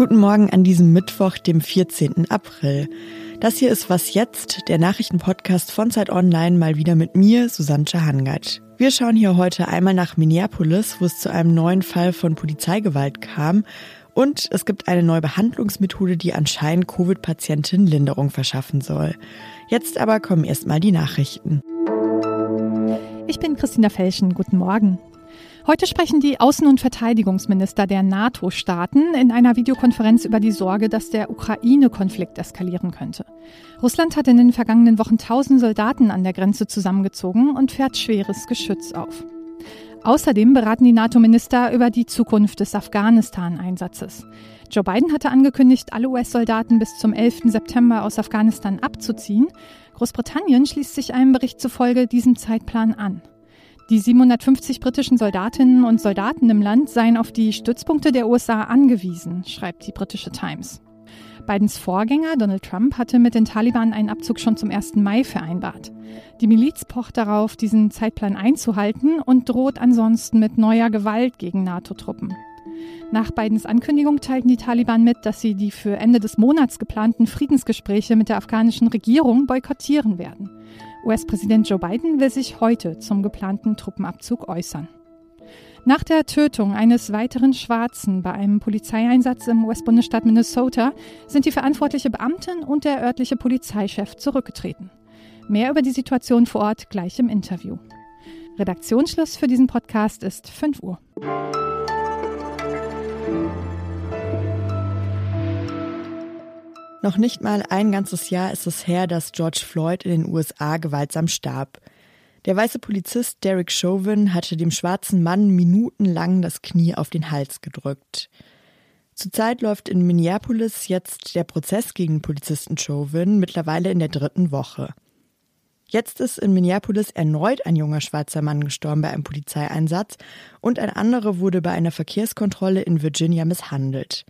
Guten Morgen an diesem Mittwoch, dem 14. April. Das hier ist Was Jetzt, der Nachrichtenpodcast von Zeit Online, mal wieder mit mir, Susanne Hangard. Wir schauen hier heute einmal nach Minneapolis, wo es zu einem neuen Fall von Polizeigewalt kam. Und es gibt eine neue Behandlungsmethode, die anscheinend Covid-Patientinnen Linderung verschaffen soll. Jetzt aber kommen erstmal die Nachrichten. Ich bin Christina Felschen. Guten Morgen. Heute sprechen die Außen- und Verteidigungsminister der NATO-Staaten in einer Videokonferenz über die Sorge, dass der Ukraine-Konflikt eskalieren könnte. Russland hat in den vergangenen Wochen tausend Soldaten an der Grenze zusammengezogen und fährt schweres Geschütz auf. Außerdem beraten die NATO-Minister über die Zukunft des Afghanistan-Einsatzes. Joe Biden hatte angekündigt, alle US-Soldaten bis zum 11. September aus Afghanistan abzuziehen. Großbritannien schließt sich einem Bericht zufolge diesem Zeitplan an. Die 750 britischen Soldatinnen und Soldaten im Land seien auf die Stützpunkte der USA angewiesen, schreibt die britische Times. Bidens Vorgänger Donald Trump hatte mit den Taliban einen Abzug schon zum 1. Mai vereinbart. Die Miliz pocht darauf, diesen Zeitplan einzuhalten und droht ansonsten mit neuer Gewalt gegen NATO-Truppen. Nach Bidens Ankündigung teilten die Taliban mit, dass sie die für Ende des Monats geplanten Friedensgespräche mit der afghanischen Regierung boykottieren werden. US-Präsident Joe Biden will sich heute zum geplanten Truppenabzug äußern. Nach der Tötung eines weiteren Schwarzen bei einem Polizeieinsatz im US-Bundesstaat Minnesota sind die verantwortliche Beamtin und der örtliche Polizeichef zurückgetreten. Mehr über die Situation vor Ort gleich im Interview. Redaktionsschluss für diesen Podcast ist 5 Uhr. Noch nicht mal ein ganzes Jahr ist es her, dass George Floyd in den USA gewaltsam starb. Der weiße Polizist Derek Chauvin hatte dem schwarzen Mann minutenlang das Knie auf den Hals gedrückt. Zurzeit läuft in Minneapolis jetzt der Prozess gegen Polizisten Chauvin mittlerweile in der dritten Woche. Jetzt ist in Minneapolis erneut ein junger schwarzer Mann gestorben bei einem Polizeieinsatz und ein anderer wurde bei einer Verkehrskontrolle in Virginia misshandelt.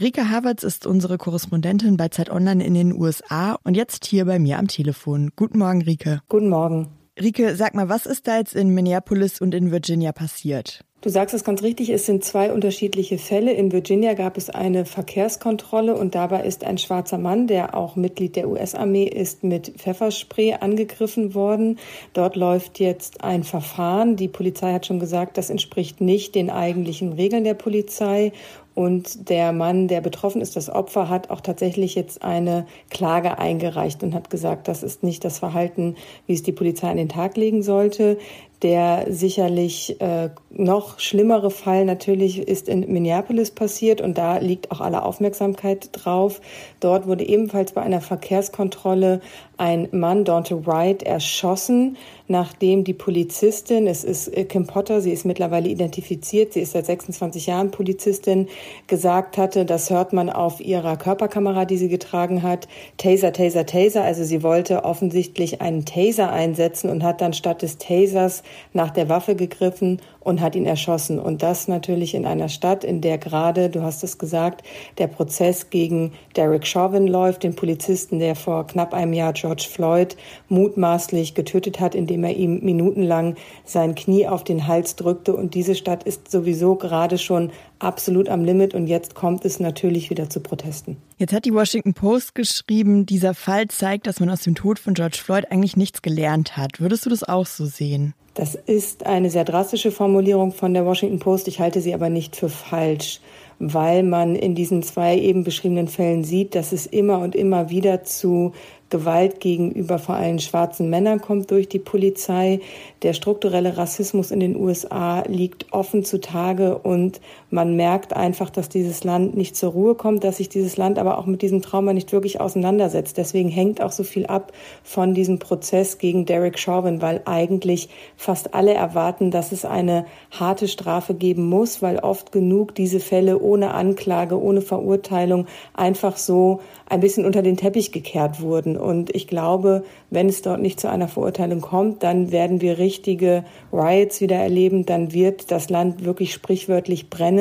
Rika Havertz ist unsere Korrespondentin bei Zeit Online in den USA und jetzt hier bei mir am Telefon. Guten Morgen, Rike. Guten Morgen. Rike, sag mal, was ist da jetzt in Minneapolis und in Virginia passiert? Du sagst es ganz richtig, es sind zwei unterschiedliche Fälle. In Virginia gab es eine Verkehrskontrolle und dabei ist ein schwarzer Mann, der auch Mitglied der US-Armee ist, mit Pfefferspray angegriffen worden. Dort läuft jetzt ein Verfahren. Die Polizei hat schon gesagt, das entspricht nicht den eigentlichen Regeln der Polizei und der Mann, der betroffen ist, das Opfer, hat auch tatsächlich jetzt eine Klage eingereicht und hat gesagt, das ist nicht das Verhalten, wie es die Polizei an den Tag legen sollte. Der sicherlich äh, noch schlimmere Fall natürlich ist in Minneapolis passiert und da liegt auch alle Aufmerksamkeit drauf. Dort wurde ebenfalls bei einer Verkehrskontrolle ein Mann, Dante Wright, erschossen, nachdem die Polizistin, es ist äh, Kim Potter, sie ist mittlerweile identifiziert, sie ist seit 26 Jahren Polizistin, gesagt hatte, das hört man auf ihrer Körperkamera, die sie getragen hat, Taser, Taser, Taser. Also sie wollte offensichtlich einen Taser einsetzen und hat dann statt des Tasers nach der Waffe gegriffen und hat ihn erschossen. Und das natürlich in einer Stadt, in der gerade, du hast es gesagt, der Prozess gegen Derek Chauvin läuft, den Polizisten, der vor knapp einem Jahr George Floyd mutmaßlich getötet hat, indem er ihm minutenlang sein Knie auf den Hals drückte. Und diese Stadt ist sowieso gerade schon absolut am Limit und jetzt kommt es natürlich wieder zu Protesten. Jetzt hat die Washington Post geschrieben, dieser Fall zeigt, dass man aus dem Tod von George Floyd eigentlich nichts gelernt hat. Würdest du das auch so sehen? Das ist eine sehr drastische Formulierung von der Washington Post. Ich halte sie aber nicht für falsch, weil man in diesen zwei eben beschriebenen Fällen sieht, dass es immer und immer wieder zu Gewalt gegenüber vor allem schwarzen Männern kommt durch die Polizei. Der strukturelle Rassismus in den USA liegt offen zutage und man merkt einfach, dass dieses Land nicht zur Ruhe kommt, dass sich dieses Land aber auch mit diesem Trauma nicht wirklich auseinandersetzt. Deswegen hängt auch so viel ab von diesem Prozess gegen Derek Chauvin, weil eigentlich fast alle erwarten, dass es eine harte Strafe geben muss, weil oft genug diese Fälle ohne Anklage, ohne Verurteilung einfach so ein bisschen unter den Teppich gekehrt wurden. Und ich glaube, wenn es dort nicht zu einer Verurteilung kommt, dann werden wir richtige Riots wieder erleben, dann wird das Land wirklich sprichwörtlich brennen.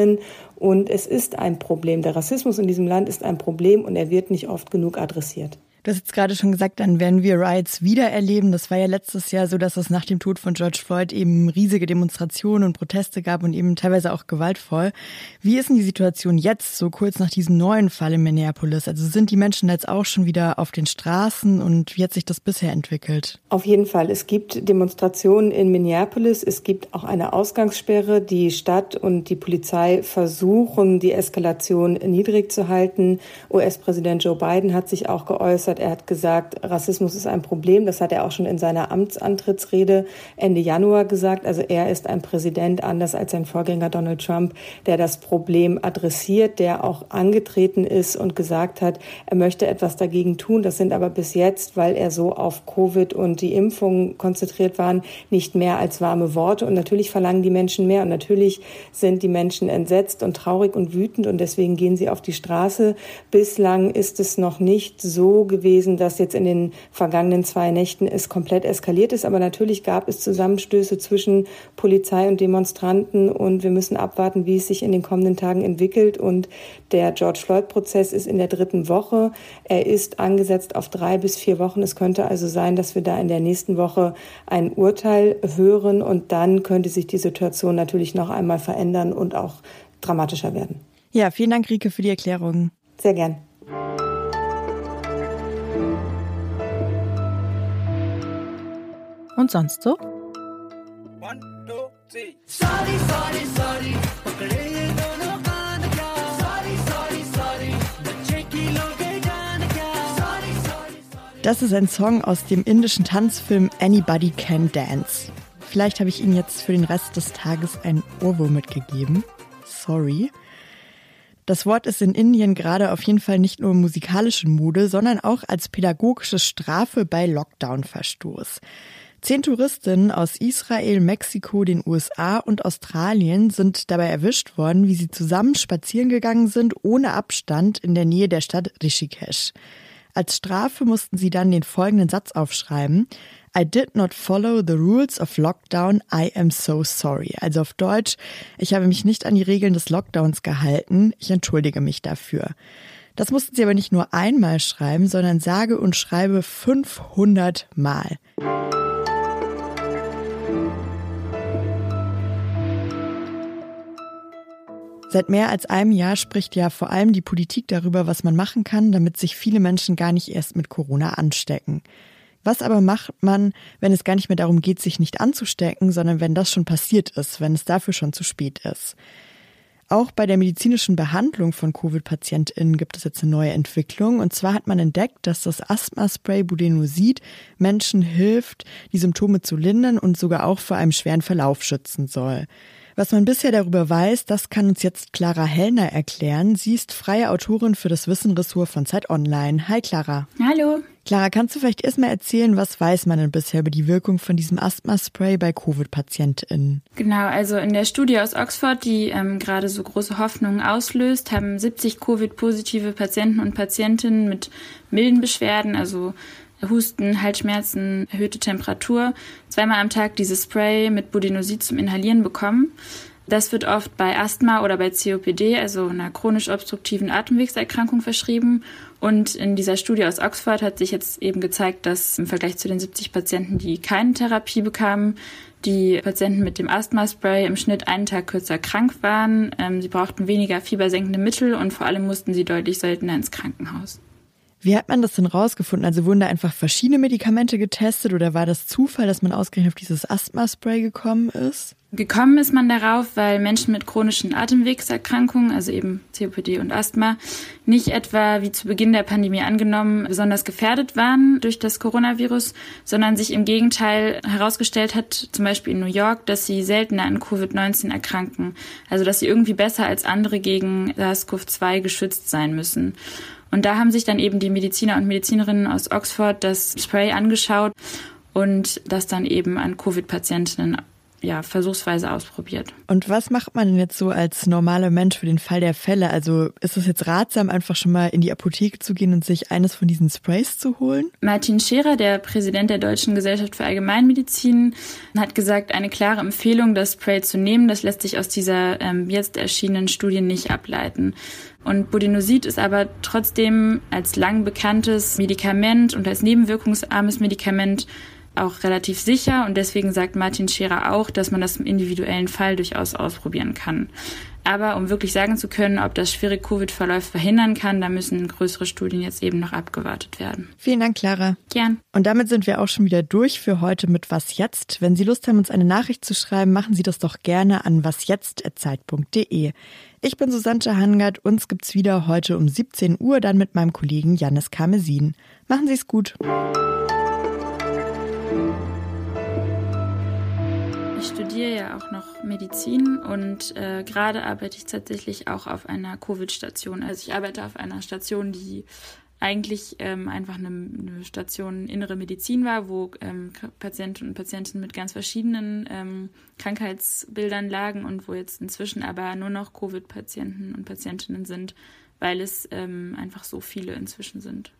Und es ist ein Problem. Der Rassismus in diesem Land ist ein Problem und er wird nicht oft genug adressiert. Du hast jetzt gerade schon gesagt, dann werden wir Riots wieder erleben. Das war ja letztes Jahr so, dass es nach dem Tod von George Floyd eben riesige Demonstrationen und Proteste gab und eben teilweise auch gewaltvoll. Wie ist denn die Situation jetzt, so kurz nach diesem neuen Fall in Minneapolis? Also sind die Menschen jetzt auch schon wieder auf den Straßen und wie hat sich das bisher entwickelt? Auf jeden Fall. Es gibt Demonstrationen in Minneapolis. Es gibt auch eine Ausgangssperre. Die Stadt und die Polizei versuchen, die Eskalation niedrig zu halten. US-Präsident Joe Biden hat sich auch geäußert hat. Er hat gesagt, Rassismus ist ein Problem. Das hat er auch schon in seiner Amtsantrittsrede Ende Januar gesagt. Also er ist ein Präsident, anders als sein Vorgänger Donald Trump, der das Problem adressiert, der auch angetreten ist und gesagt hat, er möchte etwas dagegen tun. Das sind aber bis jetzt, weil er so auf Covid und die Impfung konzentriert waren, nicht mehr als warme Worte. Und natürlich verlangen die Menschen mehr. Und natürlich sind die Menschen entsetzt und traurig und wütend. Und deswegen gehen sie auf die Straße. Bislang ist es noch nicht so gewesen, gewesen, dass jetzt in den vergangenen zwei Nächten es komplett eskaliert ist. Aber natürlich gab es Zusammenstöße zwischen Polizei und Demonstranten und wir müssen abwarten, wie es sich in den kommenden Tagen entwickelt. Und der George Floyd-Prozess ist in der dritten Woche. Er ist angesetzt auf drei bis vier Wochen. Es könnte also sein, dass wir da in der nächsten Woche ein Urteil hören und dann könnte sich die Situation natürlich noch einmal verändern und auch dramatischer werden. Ja, vielen Dank, Rike, für die Erklärung. Sehr gern. Und sonst so? Das ist ein Song aus dem indischen Tanzfilm Anybody Can Dance. Vielleicht habe ich Ihnen jetzt für den Rest des Tages ein Ohrwurm mitgegeben. Sorry. Das Wort ist in Indien gerade auf jeden Fall nicht nur musikalische Mode, sondern auch als pädagogische Strafe bei Lockdown-Verstoß. Zehn Touristinnen aus Israel, Mexiko, den USA und Australien sind dabei erwischt worden, wie sie zusammen spazieren gegangen sind, ohne Abstand in der Nähe der Stadt Rishikesh. Als Strafe mussten sie dann den folgenden Satz aufschreiben. I did not follow the rules of lockdown. I am so sorry. Also auf Deutsch, ich habe mich nicht an die Regeln des Lockdowns gehalten. Ich entschuldige mich dafür. Das mussten sie aber nicht nur einmal schreiben, sondern sage und schreibe 500 Mal. Seit mehr als einem Jahr spricht ja vor allem die Politik darüber, was man machen kann, damit sich viele Menschen gar nicht erst mit Corona anstecken. Was aber macht man, wenn es gar nicht mehr darum geht, sich nicht anzustecken, sondern wenn das schon passiert ist, wenn es dafür schon zu spät ist? Auch bei der medizinischen Behandlung von Covid-PatientInnen gibt es jetzt eine neue Entwicklung. Und zwar hat man entdeckt, dass das Asthma-Spray Budenosid Menschen hilft, die Symptome zu lindern und sogar auch vor einem schweren Verlauf schützen soll. Was man bisher darüber weiß, das kann uns jetzt Clara Hellner erklären. Sie ist freie Autorin für das Wissenressort von Zeit Online. Hi Clara. Hallo. Clara, kannst du vielleicht erstmal erzählen, was weiß man denn bisher über die Wirkung von diesem Asthma-Spray bei Covid-PatientInnen? Genau, also in der Studie aus Oxford, die ähm, gerade so große Hoffnungen auslöst, haben 70 Covid-positive Patienten und Patientinnen mit milden Beschwerden, also Husten, Halsschmerzen, erhöhte Temperatur, zweimal am Tag dieses Spray mit Budenosid zum Inhalieren bekommen. Das wird oft bei Asthma oder bei COPD, also einer chronisch obstruktiven Atemwegserkrankung, verschrieben. Und in dieser Studie aus Oxford hat sich jetzt eben gezeigt, dass im Vergleich zu den 70 Patienten, die keine Therapie bekamen, die Patienten mit dem Asthma-Spray im Schnitt einen Tag kürzer krank waren. Ähm, sie brauchten weniger fiebersenkende Mittel und vor allem mussten sie deutlich seltener ins Krankenhaus. Wie hat man das denn rausgefunden? Also wurden da einfach verschiedene Medikamente getestet oder war das Zufall, dass man ausgerechnet auf dieses Asthma-Spray gekommen ist? Gekommen ist man darauf, weil Menschen mit chronischen Atemwegserkrankungen, also eben COPD und Asthma, nicht etwa wie zu Beginn der Pandemie angenommen besonders gefährdet waren durch das Coronavirus, sondern sich im Gegenteil herausgestellt hat, zum Beispiel in New York, dass sie seltener an Covid-19 erkranken, also dass sie irgendwie besser als andere gegen SARS-CoV-2 geschützt sein müssen. Und da haben sich dann eben die Mediziner und Medizinerinnen aus Oxford das Spray angeschaut und das dann eben an Covid-Patientinnen ja, versuchsweise ausprobiert. Und was macht man denn jetzt so als normaler Mensch für den Fall der Fälle? Also ist es jetzt ratsam, einfach schon mal in die Apotheke zu gehen und sich eines von diesen Sprays zu holen? Martin Scherer, der Präsident der Deutschen Gesellschaft für Allgemeinmedizin, hat gesagt, eine klare Empfehlung, das Spray zu nehmen, das lässt sich aus dieser ähm, jetzt erschienenen Studie nicht ableiten. Und Budinosid ist aber trotzdem als lang bekanntes Medikament und als nebenwirkungsarmes Medikament auch relativ sicher und deswegen sagt Martin Scherer auch, dass man das im individuellen Fall durchaus ausprobieren kann. Aber um wirklich sagen zu können, ob das schwere Covid-Verläufe verhindern kann, da müssen größere Studien jetzt eben noch abgewartet werden. Vielen Dank, Clara. Gern. Und damit sind wir auch schon wieder durch für heute mit Was jetzt. Wenn Sie Lust haben, uns eine Nachricht zu schreiben, machen Sie das doch gerne an wasjetzt.zeit.de. Ich bin Susanne Hangard. Uns gibt's wieder heute um 17 Uhr, dann mit meinem Kollegen Jannis Karmesin. Machen Sie es gut. Ich studiere ja auch noch Medizin und äh, gerade arbeite ich tatsächlich auch auf einer Covid-Station. Also ich arbeite auf einer Station, die eigentlich ähm, einfach eine, eine Station innere Medizin war, wo ähm, Patienten und Patienten mit ganz verschiedenen ähm, Krankheitsbildern lagen und wo jetzt inzwischen aber nur noch Covid-Patienten und Patientinnen sind, weil es ähm, einfach so viele inzwischen sind.